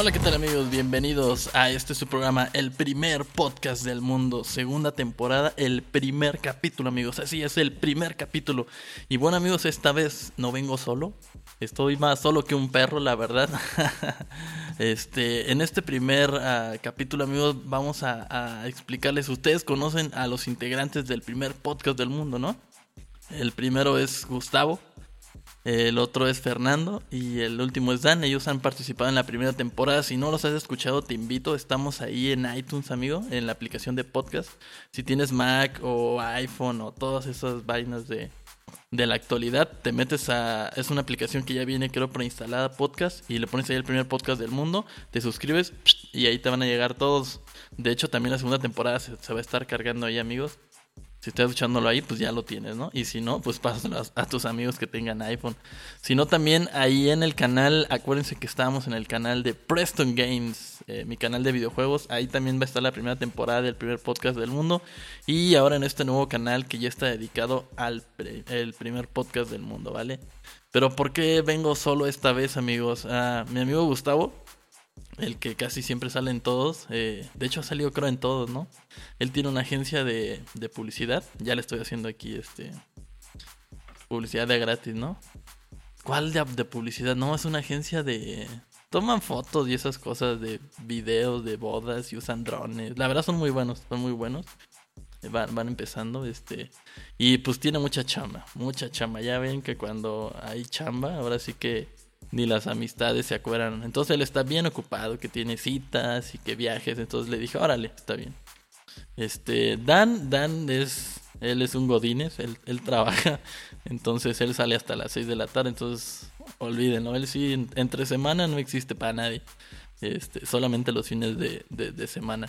Hola, ¿qué tal amigos? Bienvenidos a este su programa, el primer podcast del mundo, segunda temporada, el primer capítulo amigos, así es, el primer capítulo. Y bueno amigos, esta vez no vengo solo, estoy más solo que un perro, la verdad. este, en este primer ah, capítulo amigos vamos a, a explicarles, ustedes conocen a los integrantes del primer podcast del mundo, ¿no? El primero es Gustavo, el otro es Fernando y el último es Dan. Ellos han participado en la primera temporada. Si no los has escuchado, te invito. Estamos ahí en iTunes, amigo, en la aplicación de podcast. Si tienes Mac o iPhone o todas esas vainas de, de la actualidad, te metes a... Es una aplicación que ya viene, creo, preinstalada podcast y le pones ahí el primer podcast del mundo, te suscribes y ahí te van a llegar todos. De hecho, también la segunda temporada se, se va a estar cargando ahí, amigos. Si estás escuchándolo ahí, pues ya lo tienes, ¿no? Y si no, pues pásalo a, tus amigos que tengan iPhone. Si no, también ahí en el canal, acuérdense que estábamos en el canal de Preston Games, eh, mi canal de videojuegos. Ahí también va a estar la primera temporada del primer podcast del mundo. Y ahora en este nuevo canal que ya está dedicado al el primer podcast del mundo, ¿vale? Pero ¿por qué vengo solo esta vez, amigos? Ah, mi amigo Gustavo el que casi siempre sale en todos. Eh, de hecho, ha salido creo en todos, ¿no? Él tiene una agencia de, de, publicidad. Ya le estoy haciendo aquí este publicidad de gratis, ¿no? ¿Cuál de, de publicidad? No, es una agencia de... Toman fotos y esas cosas de videos de bodas y usan drones. La verdad son muy buenos, son muy buenos. Van, van empezando, este... Y pues tiene mucha chamba, mucha chamba. Ya ven que cuando hay chamba, ahora sí que ni las amistades se acuerdan. Entonces él está bien ocupado, que tiene citas y que viajes. Entonces le dije, órale, está bien. Este, Dan, Dan es, él es un godines, él, él trabaja. Entonces él sale hasta las 6 de la tarde. Entonces, olvídenlo, él sí, entre semana no existe para nadie. Este, solamente los fines de, de, de semana.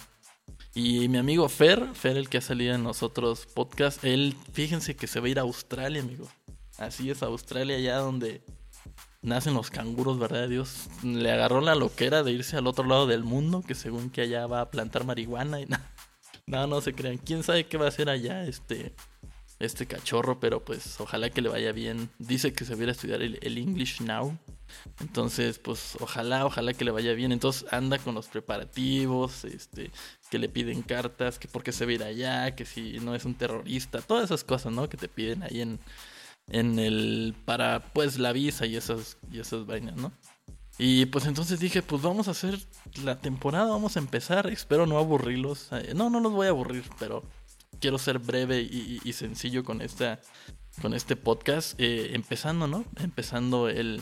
Y mi amigo Fer, Fer el que ha salido en nosotros podcast, él, fíjense que se va a ir a Australia, amigo. Así es, Australia, allá donde nacen los canguros, ¿verdad? Dios le agarró la loquera de irse al otro lado del mundo, que según que allá va a plantar marihuana y nada. No, no se crean. ¿Quién sabe qué va a hacer allá este, este cachorro? Pero pues ojalá que le vaya bien. Dice que se viera a estudiar el, el, English Now. Entonces, pues ojalá, ojalá que le vaya bien. Entonces anda con los preparativos, este, que le piden cartas, que por qué se va a ir allá, que si no es un terrorista, todas esas cosas, ¿no? Que te piden ahí en, en el para pues la visa y esas y esas vainas, ¿no? Y pues entonces dije, pues vamos a hacer la temporada, vamos a empezar, espero no aburrirlos. No, no los voy a aburrir, pero quiero ser breve y, y sencillo con esta con este podcast, eh, empezando, ¿no? Empezando el,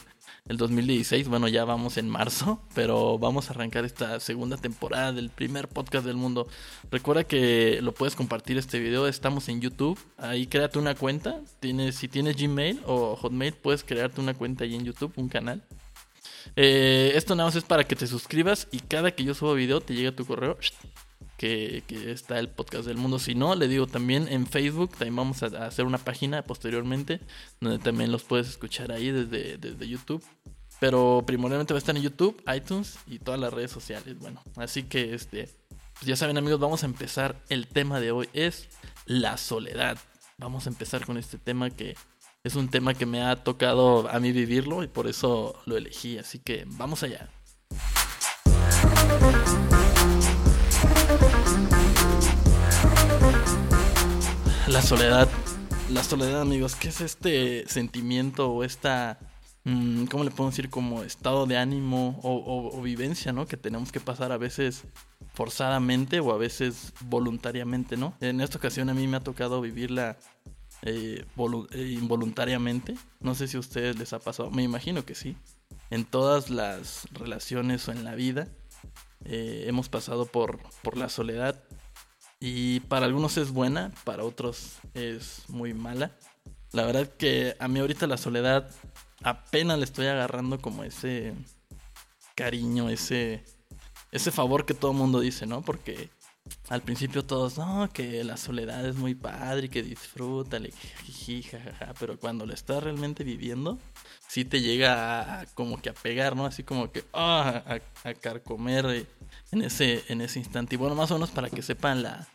el 2016, bueno, ya vamos en marzo, pero vamos a arrancar esta segunda temporada del primer podcast del mundo. Recuerda que lo puedes compartir este video, estamos en YouTube, ahí créate una cuenta, tienes, si tienes Gmail o Hotmail, puedes crearte una cuenta ahí en YouTube, un canal. Eh, esto nada más es para que te suscribas y cada que yo suba video te llegue a tu correo que, está el podcast del mundo. Si no, le digo también en Facebook, también vamos a hacer una página posteriormente, donde también los puedes escuchar ahí desde, desde YouTube. Pero primordialmente va a estar en YouTube, iTunes y todas las redes sociales. Bueno, así que este, pues ya saben amigos, vamos a empezar. El tema de hoy es la soledad. Vamos a empezar con este tema que es un tema que me ha tocado a mí vivirlo y por eso lo elegí. Así que vamos allá. La soledad. La soledad, amigos. ¿Qué es este sentimiento o esta... Mmm, ¿Cómo le puedo decir? Como estado de ánimo o, vivencia, ¿no? Que tenemos que pasar a veces forzadamente o a veces voluntariamente, ¿no? En esta ocasión a mí me ha tocado vivirla eh, eh, involuntariamente. No sé si a ustedes les ha pasado. Me imagino que sí. En todas las relaciones o en la vida eh, hemos pasado por, por la soledad y para algunos es buena, para otros es muy mala. La verdad que a mí ahorita la soledad apenas le estoy agarrando como ese cariño, ese ese favor que todo mundo dice, ¿no? Porque al principio todos, no, que la soledad es muy padre y que disfrútale, jajaja, pero cuando lo estás realmente viviendo, sí te llega a, como que a pegar, ¿no? Así como que, ah, a, a, carcomer en ese, en ese instante. Y bueno, más o menos para que sepan la,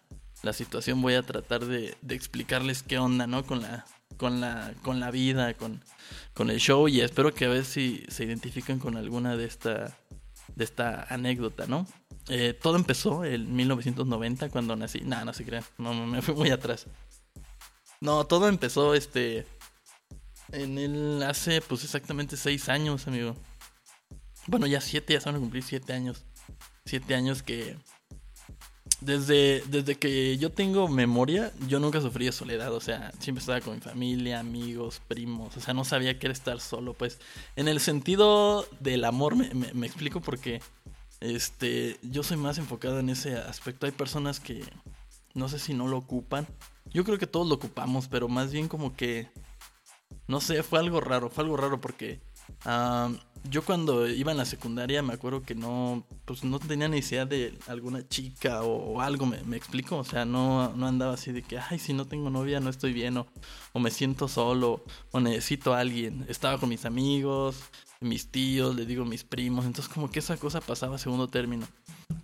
la situación, voy a tratar de, de, explicarles qué onda, ¿no? Con la, con la, con la vida, con, con el show y espero que a ver si se identifican con alguna de esta de esta anécdota, ¿no? Eh, todo empezó en 1990 cuando nací. Nah, no se crean, no, me fui muy atrás. No, todo empezó este en el hace pues exactamente seis años, amigo. Bueno, ya siete, ya se van a cumplir siete años. Siete años que desde, desde que yo tengo memoria, yo nunca sufrí de soledad, o sea, siempre estaba con mi familia, amigos, primos, o sea, no sabía qué era estar solo, pues, en el sentido del amor, me, me, explico porque, este, yo soy más enfocado en ese aspecto, hay personas que, no sé si no lo ocupan, yo creo que todos lo ocupamos, pero más bien como que, no sé, fue algo raro, fue algo raro porque yo cuando iba en la secundaria me acuerdo que no, pues no tenía ni idea de alguna chica o, algo, me, explico, o sea, no, no andaba así de que, ay, si no tengo novia no estoy bien, o, o me siento solo, o necesito a alguien. Estaba con mis amigos, mis tíos, le digo mis primos, entonces como que esa cosa pasaba a segundo término.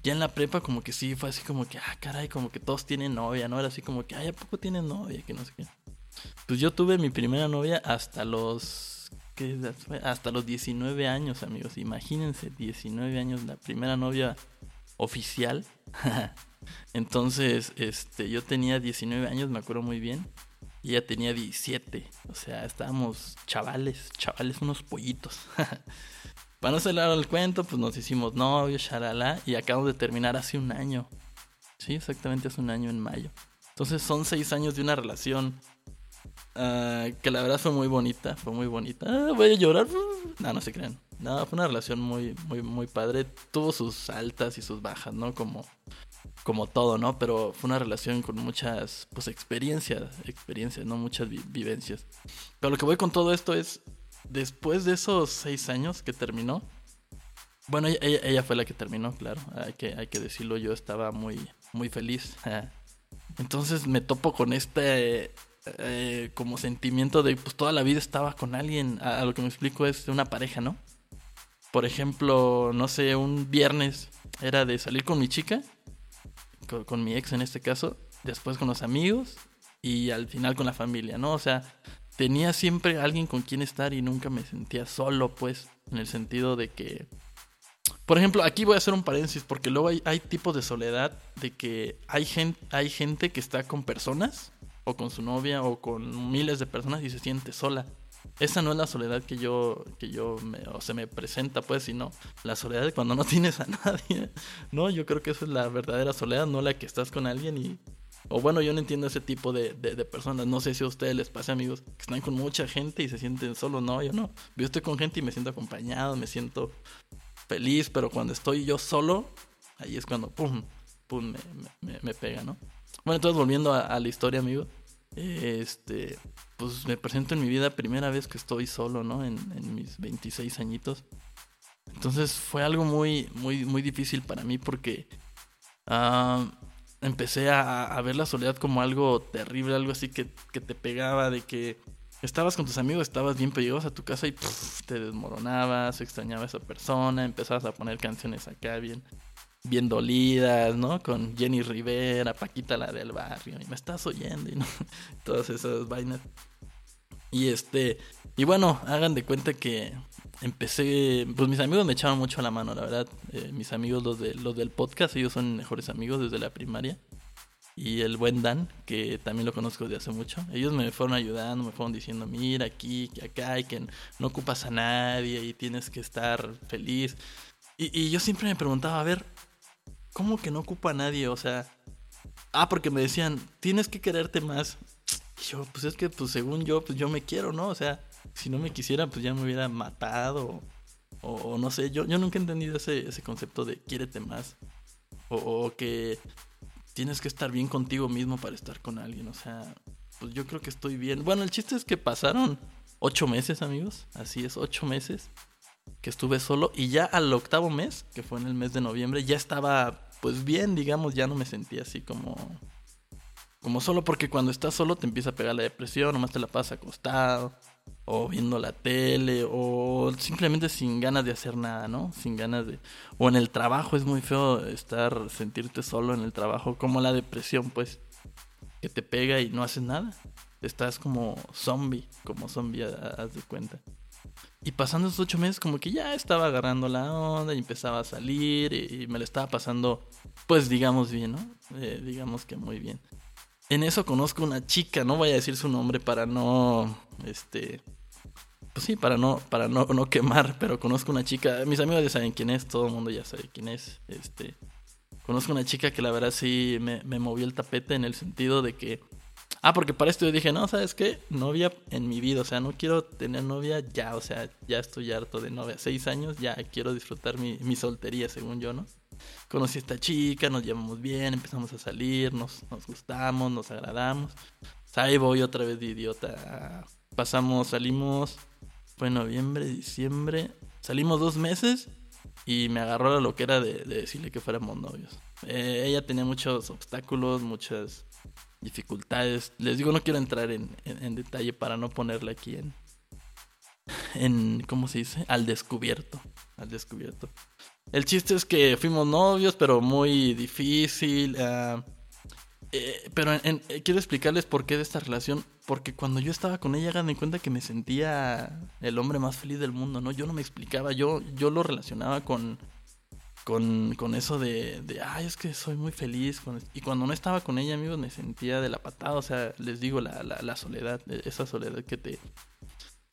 Ya en la prepa como que sí, fue así como que, ah, caray, como que todos tienen novia, ¿no? Era así como que, ay, ¿a poco tienen novia? Que no sé qué. Pues yo tuve mi primera novia hasta los hasta los 19 años, amigos. Imagínense, 19 años, la primera novia oficial. Entonces, este, yo tenía 19 años, me acuerdo muy bien. Y ella tenía 17. O sea, estábamos chavales, chavales, unos pollitos. Para no cerrar el cuento, pues nos hicimos novios, shalala, y acabamos de terminar hace un año. Sí, exactamente hace un año en mayo. Entonces son seis años de una relación Ah, que la verdad fue muy bonita, fue muy bonita. Ah, voy a llorar. No, no se crean. No, fue una relación muy, muy, muy padre. Tuvo sus altas y sus bajas, ¿no? Como, como todo, ¿no? Pero fue una relación con muchas, pues, experiencias, experiencias, ¿no? Muchas vivencias. Pero lo que voy con todo esto es, después de esos seis años que terminó, bueno, ella, ella, fue la que terminó, claro, hay que, hay que decirlo, yo estaba muy, muy feliz. Entonces me topo con este eh, como sentimiento de pues toda la vida estaba con alguien. A, lo que me explico es una pareja, ¿no? Por ejemplo, no sé, un viernes era de salir con mi chica, con, mi ex en este caso, después con los amigos y al final con la familia, ¿no? O sea, tenía siempre alguien con quien estar y nunca me sentía solo, pues, en el sentido de que... Por ejemplo, aquí voy a hacer un paréntesis porque luego hay, hay tipos de soledad de que hay gente, hay gente que está con personas o con su novia o con miles de personas y se siente sola. Esa no es la soledad que yo, que yo me, o se me presenta, pues, sino la soledad de cuando no tienes a nadie. No, yo creo que esa es la verdadera soledad, no la que estás con alguien y... O bueno, yo no entiendo ese tipo de, de, personas. No sé si a ustedes les pasa, amigos, que están con mucha gente y se sienten solos. No, yo no. Yo estoy con gente y me siento acompañado, me siento feliz, pero cuando estoy yo solo, ahí es cuando, pum, pum, me, me, pega, ¿no? Bueno, entonces volviendo a, a la historia, amigos este, pues me presento en mi vida primera vez que estoy solo, ¿no? En, mis 26 añitos. Entonces fue algo muy, muy, muy difícil para mí porque ah, empecé a, ver la soledad como algo terrible, algo así que, que, te pegaba, de que estabas con tus amigos, estabas bien, pero llegabas a tu casa y te desmoronabas, extrañaba a esa persona, empezabas a poner canciones acá bien bien dolidas, ¿no? Con Jenny Rivera, Paquita la del barrio, y me estás oyendo, y ¿no? todas esas vainas. Y este, y bueno, hagan de cuenta que empecé, pues mis amigos me echaban mucho la mano, la verdad. Eh, mis amigos, los, de, los del podcast, ellos son mejores amigos desde la primaria. Y el buen Dan, que también lo conozco desde hace mucho. Ellos me fueron ayudando, me fueron diciendo, mira aquí, que acá, y que no ocupas a nadie y tienes que estar feliz. Y, y yo siempre me preguntaba, a ver, ¿cómo que no ocupa a nadie? O sea, ah, porque me decían, tienes que quererte más. Y yo, pues es que, pues según yo, pues yo me quiero, ¿no? O sea, si no me quisiera, pues ya me hubiera matado. O, no sé, yo, yo nunca he entendido ese, ese concepto de quiérete más. O, o, que tienes que estar bien contigo mismo para estar con alguien. O sea, pues yo creo que estoy bien. Bueno, el chiste es que pasaron ocho meses, amigos. Así es, ocho meses que estuve solo. Y ya al octavo mes, que fue en el mes de noviembre, ya estaba pues bien, digamos, ya no me sentía así como como solo porque cuando estás solo te empieza a pegar la depresión, nomás te la pasas acostado o viendo la tele o simplemente sin ganas de hacer nada, ¿no? Sin ganas de o en el trabajo es muy feo estar sentirte solo en el trabajo, como la depresión, pues que te pega y no haces nada. Estás como zombie, como zombie, haz de cuenta. Y pasando esos ocho meses, como que ya estaba agarrando la onda y empezaba a salir y, me lo estaba pasando, pues digamos bien, ¿no? Eh, digamos que muy bien. En eso conozco una chica, no voy a decir su nombre para no, este, pues sí, para no, para no, no quemar, pero conozco una chica, mis amigos ya saben quién es, todo el mundo ya sabe quién es, este, conozco una chica que la verdad sí me, me movió el tapete en el sentido de que Ah, porque para esto yo dije, no, ¿sabes qué? Novia en mi vida, o sea, no quiero tener novia ya, o sea, ya estoy harto de novia. Seis años, ya quiero disfrutar mi, mi soltería, según yo, ¿no? Conocí a esta chica, nos llevamos bien, empezamos a salir, nos, nos gustamos, nos agradamos. O sea, ahí voy otra vez de idiota. Pasamos, salimos, fue noviembre, diciembre, salimos dos meses y me agarró lo que era de, decirle que fuéramos novios. Eh, ella tenía muchos obstáculos, muchas dificultades. Les digo, no quiero entrar en, detalle para no ponerle aquí en, en, ¿cómo se dice? Al descubierto, al descubierto. El chiste es que fuimos novios, pero muy difícil. Ah, eh, pero eh, quiero explicarles por qué de esta relación. Porque cuando yo estaba con ella, hagan en cuenta que me sentía el hombre más feliz del mundo, ¿no? Yo no me explicaba, yo, yo lo relacionaba con, con, con eso de, de, ay, es que soy muy feliz. Y cuando no estaba con ella, amigos, me sentía de la patada. O sea, les digo, la, la, la soledad, esa soledad que te,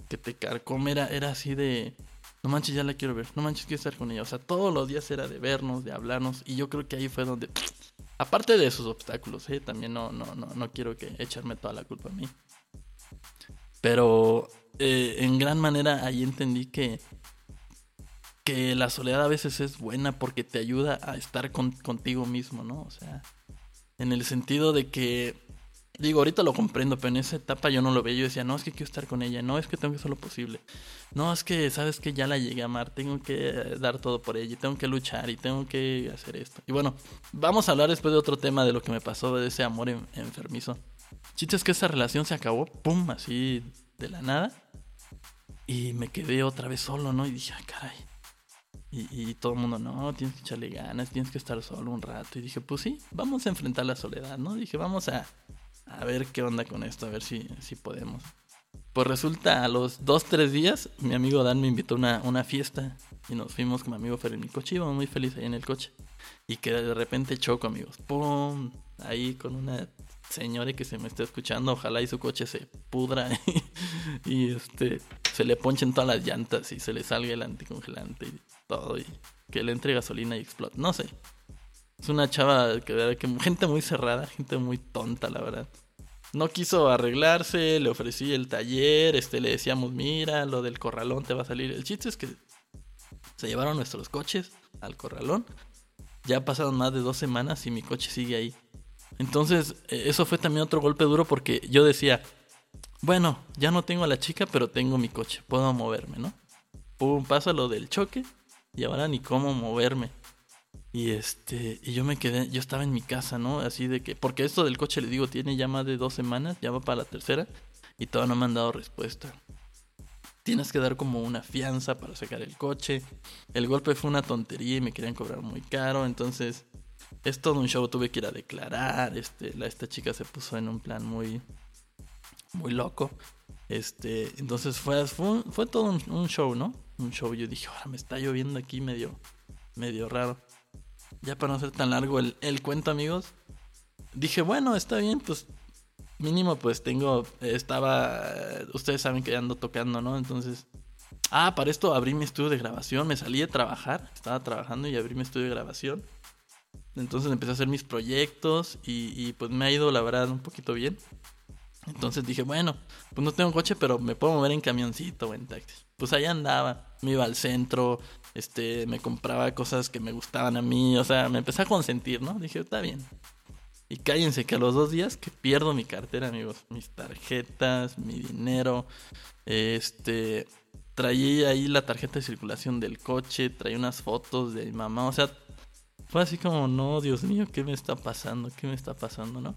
que te carcome era, era así de, no manches, ya la quiero ver, no manches, quiero estar con ella. O sea, todos los días era de vernos, de hablarnos. Y yo creo que ahí fue donde, aparte de esos obstáculos, ¿eh? también no, no, no, no quiero que echarme toda la culpa a mí. Pero eh, en gran manera ahí entendí que que la soledad a veces es buena porque te ayuda a estar contigo mismo, ¿no? O sea, en el sentido de que, digo, ahorita lo comprendo, pero en esa etapa yo no lo veía. Yo decía, no, es que quiero estar con ella, no, es que tengo que hacer lo posible. No, es que, sabes que ya la llegué a amar, tengo que dar todo por ella, y tengo que luchar y tengo que hacer esto. Y bueno, vamos a hablar después de otro tema de lo que me pasó de ese amor enfermizo. Chiste es que esa relación se acabó, pum, así de la nada. Y me quedé otra vez solo, ¿no? Y dije, ay, caray y, todo el mundo, no, tienes que echarle ganas, tienes que estar solo un rato. Y dije, pues sí, vamos a enfrentar la soledad, ¿no? Dije, vamos a, a ver qué onda con esto, a ver si, si podemos. Pues resulta, a los dos, tres días, mi amigo Dan me invitó a una, una fiesta y nos fuimos con mi amigo Fer en mi coche, íbamos muy felices ahí en el coche. Y que de repente choco, amigos. ¡Pum! Ahí con una señora que se me está escuchando, ojalá y su coche se pudra y, este se le ponchen todas las llantas y se le salga el anticongelante y todo y que le entre gasolina y explote. No sé. Es una chava que, que gente muy cerrada, gente muy tonta, la verdad. No quiso arreglarse, le ofrecí el taller, este le decíamos, "Mira, lo del corralón te va a salir." El chiste es que se llevaron nuestros coches al corralón. Ya pasaron más de dos semanas y mi coche sigue ahí. Entonces, eh, eso fue también otro golpe duro porque yo decía, bueno, ya no tengo a la chica, pero tengo mi coche, puedo moverme, ¿no? Pum, pasa lo del choque y ahora ni cómo moverme. Y este, y yo me quedé, yo estaba en mi casa, ¿no? Así de que, porque esto del coche, le digo, tiene ya más de dos semanas, ya va para la tercera, y todavía no me han dado respuesta. Tienes que dar como una fianza para sacar el coche. El golpe fue una tontería y me querían cobrar muy caro, entonces es todo un show, tuve que ir a declarar, este, la, esta chica se puso en un plan muy, muy loco. Este, entonces fue, fue, todo un, show, ¿no? Un show. Yo dije, ahora me está lloviendo aquí medio, medio raro. Ya para no ser tan largo el, el cuento, amigos. Dije, bueno, está bien, pues mínimo pues tengo, estaba, ustedes saben que ando tocando, ¿no? Entonces, ah, para esto abrí mi estudio de grabación, me salí de trabajar, estaba trabajando y abrí mi estudio de grabación. Entonces empecé a hacer mis proyectos y, pues me ha ido la verdad un poquito bien. Entonces dije, bueno, pues no tengo coche, pero me puedo mover en camioncito o en taxi. Pues ahí andaba, me iba al centro, este, me compraba cosas que me gustaban a mí, o sea, me empecé a consentir, ¿no? Dije, está bien. Y cállense que a los dos días que pierdo mi cartera, amigos, mis tarjetas, mi dinero, este, traía ahí la tarjeta de circulación del coche, traía unas fotos de mi mamá, o sea, fue así como, no, Dios mío, ¿qué me está pasando? ¿Qué me está pasando, no?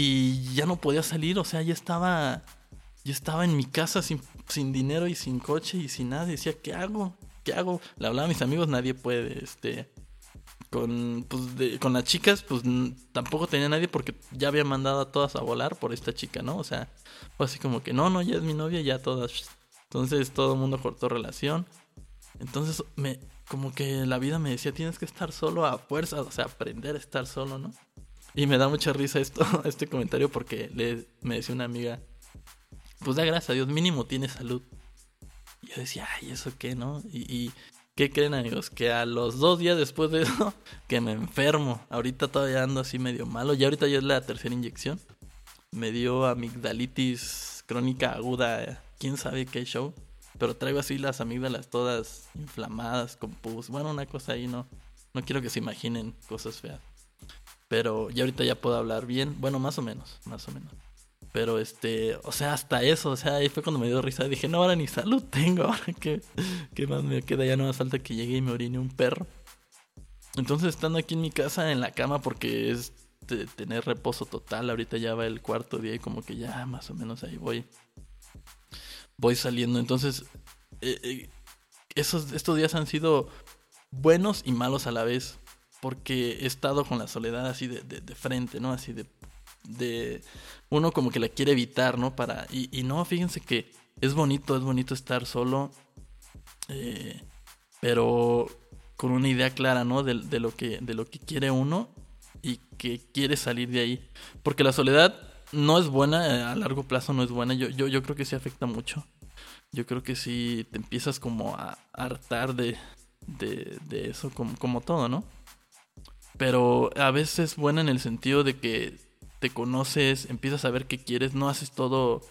Y ya no podía salir, o sea, ya estaba, ya estaba en mi casa sin, sin dinero y sin coche y sin nada. decía, ¿qué hago? ¿Qué hago? Le hablaba a mis amigos, nadie puede, este, con, pues, con las chicas, pues tampoco tenía nadie porque ya había mandado a todas a volar por esta chica, ¿no? O sea, fue así como que, no, no, ya es mi novia, ya todas Entonces todo el mundo cortó relación. Entonces me, como que la vida me decía, tienes que estar solo a fuerza, o sea, aprender a estar solo, ¿no? Y me da mucha risa esto, este comentario porque le, me decía una amiga, pues da gracias a Dios, mínimo tiene salud. Y yo decía, ay, ¿eso qué, no? Y, ¿qué creen amigos? Que a los dos días después de eso, que me enfermo. Ahorita todavía ando así medio malo, ya ahorita ya es la tercera inyección. Me dio amigdalitis crónica aguda, quién sabe qué show. Pero traigo así las amígdalas todas inflamadas, con pus. Bueno, una cosa ahí no. No quiero que se imaginen cosas feas. Pero ya ahorita ya puedo hablar bien. Bueno, más o menos, más o menos. Pero este, o sea, hasta eso, o sea, ahí fue cuando me dio risa. Dije, no, ahora ni salud tengo, ahora que, ¿qué más me queda? Ya no más falta que llegue y me orine un perro. Entonces, estando aquí en mi casa, en la cama, porque es de tener reposo total, ahorita ya va el cuarto día y como que ya más o menos ahí voy voy saliendo. Entonces, eh, eh, esos, estos días han sido buenos y malos a la vez. Porque he estado con la soledad así de, de, frente, ¿no? Así de, de... Uno como que la quiere evitar, ¿no? Para... Y, y no, fíjense que es bonito, es bonito estar solo. Eh, pero con una idea clara, ¿no? De, de, lo que, de lo que quiere uno y que quiere salir de ahí. Porque la soledad no es buena, a largo plazo no es buena. Yo, yo, yo creo que sí afecta mucho. Yo creo que sí te empiezas como a hartar de, de, de eso, como, como todo, ¿no? Pero a veces es buena en el sentido de que te conoces, empiezas a ver qué quieres, no haces todo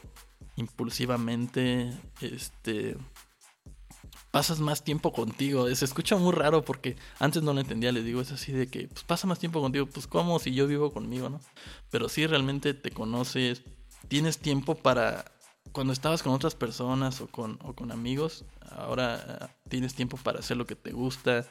impulsivamente, este pasas más tiempo contigo. Se escucha muy raro porque antes no lo entendía, les digo, es así de que pues pasa más tiempo contigo, pues como si yo vivo conmigo, ¿no? Pero sí realmente te conoces, tienes tiempo para cuando estabas con otras personas o con, o con amigos, ahora uh, tienes tiempo para hacer lo que te gusta,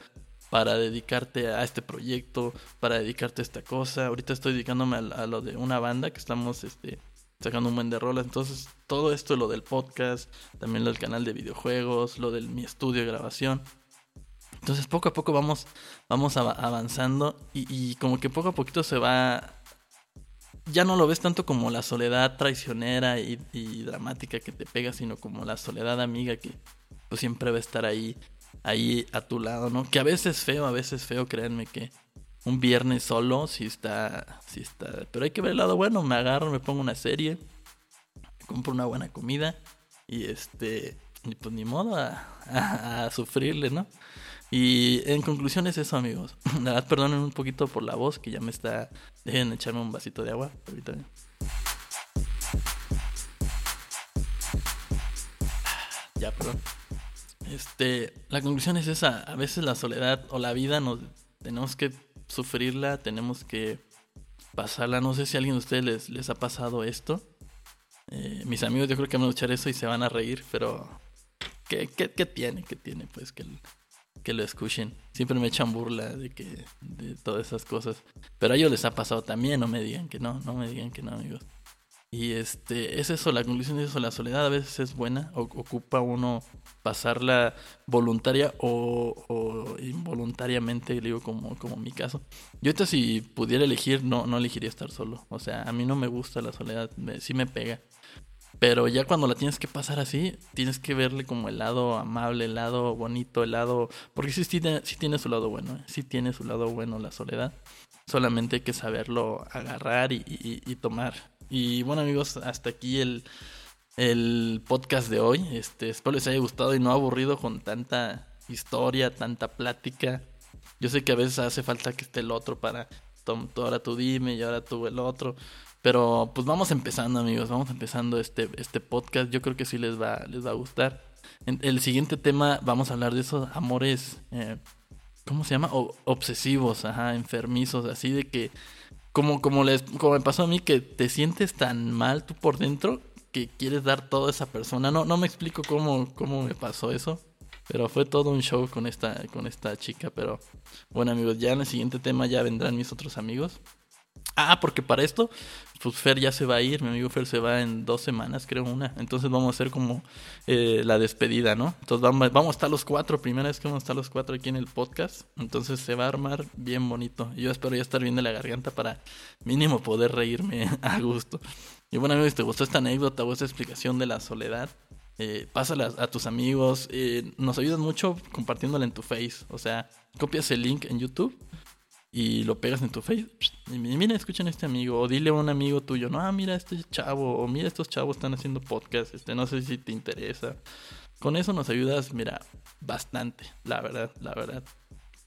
para dedicarte a este proyecto, para dedicarte a esta cosa. Ahorita estoy dedicándome a, a lo de una banda que estamos este, sacando un buen de rolas. Entonces, todo esto, lo del podcast, también lo del canal de videojuegos, lo de mi estudio de grabación. Entonces, poco a poco vamos, vamos avanzando y, como que poco a poquito se va... Ya no lo ves tanto como la soledad traicionera y, y dramática que te pega, sino como la soledad amiga que pues siempre va a estar ahí, ahí a tu lado, ¿no? Que a veces es feo, a veces es feo, créanme que un viernes solo, si está, si está. Pero hay que ver el lado bueno. Me agarro, me pongo una serie, compro una buena comida y este, y pues ni modo a, sufrirle, ¿no? Y en conclusión es eso, amigos. La verdad, perdonen un poquito por la voz que ya me está. Dejen echarme un vasito de agua. Ahorita. Ya, perdón. Este, la conclusión es esa. A veces la soledad o la vida nos tenemos que sufrirla, tenemos que pasarla. No sé si a alguien de ustedes les, ha pasado esto. Eh, mis amigos yo creo que van a escuchar eso y se van a reír, pero ¿qué, qué, qué tiene? ¿Qué tiene? Pues que, que lo escuchen. Siempre me echan burla de que de todas esas cosas. Pero a ellos les ha pasado también, no me digan que no, no me digan que no, amigos. Y este, es eso, la conclusión es eso, la soledad a veces es buena, o, ocupa uno pasarla voluntaria o, o, involuntariamente, digo como, como mi caso. Yo ahorita si pudiera elegir, no, no elegiría estar solo. O sea, a mí no me gusta la soledad, sí me pega. Pero ya cuando la tienes que pasar así, tienes que verle como el lado amable, el lado bonito, el lado... Porque sí, tiene, sí tiene su lado bueno, ¿eh? sí tiene su lado bueno la soledad. Solamente hay que saberlo agarrar y tomar y bueno amigos, hasta aquí el, el podcast de hoy. Este, espero les haya gustado y no aburrido con tanta historia, tanta plática. Yo sé que a veces hace falta que esté el otro para ahora tú dime y ahora tú el otro. Pero pues vamos empezando amigos, vamos empezando este, este podcast. Yo creo que sí les va, les va a gustar. En el siguiente tema vamos a hablar de esos amores, eh, ¿cómo se llama? obsesivos, ajá, enfermizos, así de que como, como, les, como me pasó a mí, que te sientes tan mal tú por dentro que quieres dar todo a esa persona. No, no me explico cómo, cómo me pasó eso. Pero fue todo un show con esta, con esta chica. Pero bueno amigos, ya en el siguiente tema ya vendrán mis otros amigos. Ah, porque para esto, pues Fer ya se va a ir, mi amigo Fer se va en dos semanas, creo una. Entonces vamos a hacer como eh, la despedida, ¿no? Entonces vamos, vamos a estar los cuatro, primera vez que vamos a estar los cuatro aquí en el podcast. Entonces se va a armar bien bonito. Yo espero ya estar bien de la garganta para mínimo poder reírme a gusto. Y bueno amigos, si te gustó esta anécdota o esta explicación de la soledad, eh, pásala a tus amigos. Eh, nos ayudas mucho compartiéndola en tu face. O sea, copias el link en YouTube y lo pegas en tu face. Y mira, escuchen a este amigo. O dile a un amigo tuyo, no, ah, mira este chavo. O mira, estos chavos están haciendo podcast. Este, no sé si te interesa. Con eso nos ayudas, mira, bastante. La verdad, la verdad.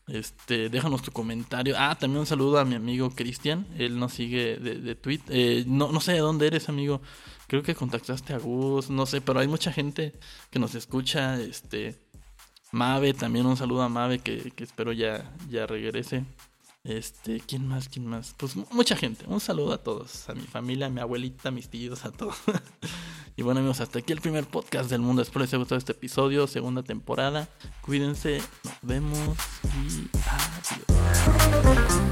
Este, déjanos tu comentario. Ah, también un saludo a mi amigo Cristian. Él nos sigue de, de tweet. Eh, no, no sé de dónde eres, amigo. Creo que contactaste a Gus, no sé, pero hay mucha gente que nos escucha. Este, Mave, también un saludo a Mave que, que espero ya, ya regrese. Este, ¿quién más? ¿Quién más? Pues mucha gente. Un saludo a todos, a mi familia, a mi abuelita, a mis tíos, a todos. y bueno amigos, hasta aquí el primer podcast del mundo. Espero les haya gustado este episodio, segunda temporada. Cuídense, nos vemos y adiós.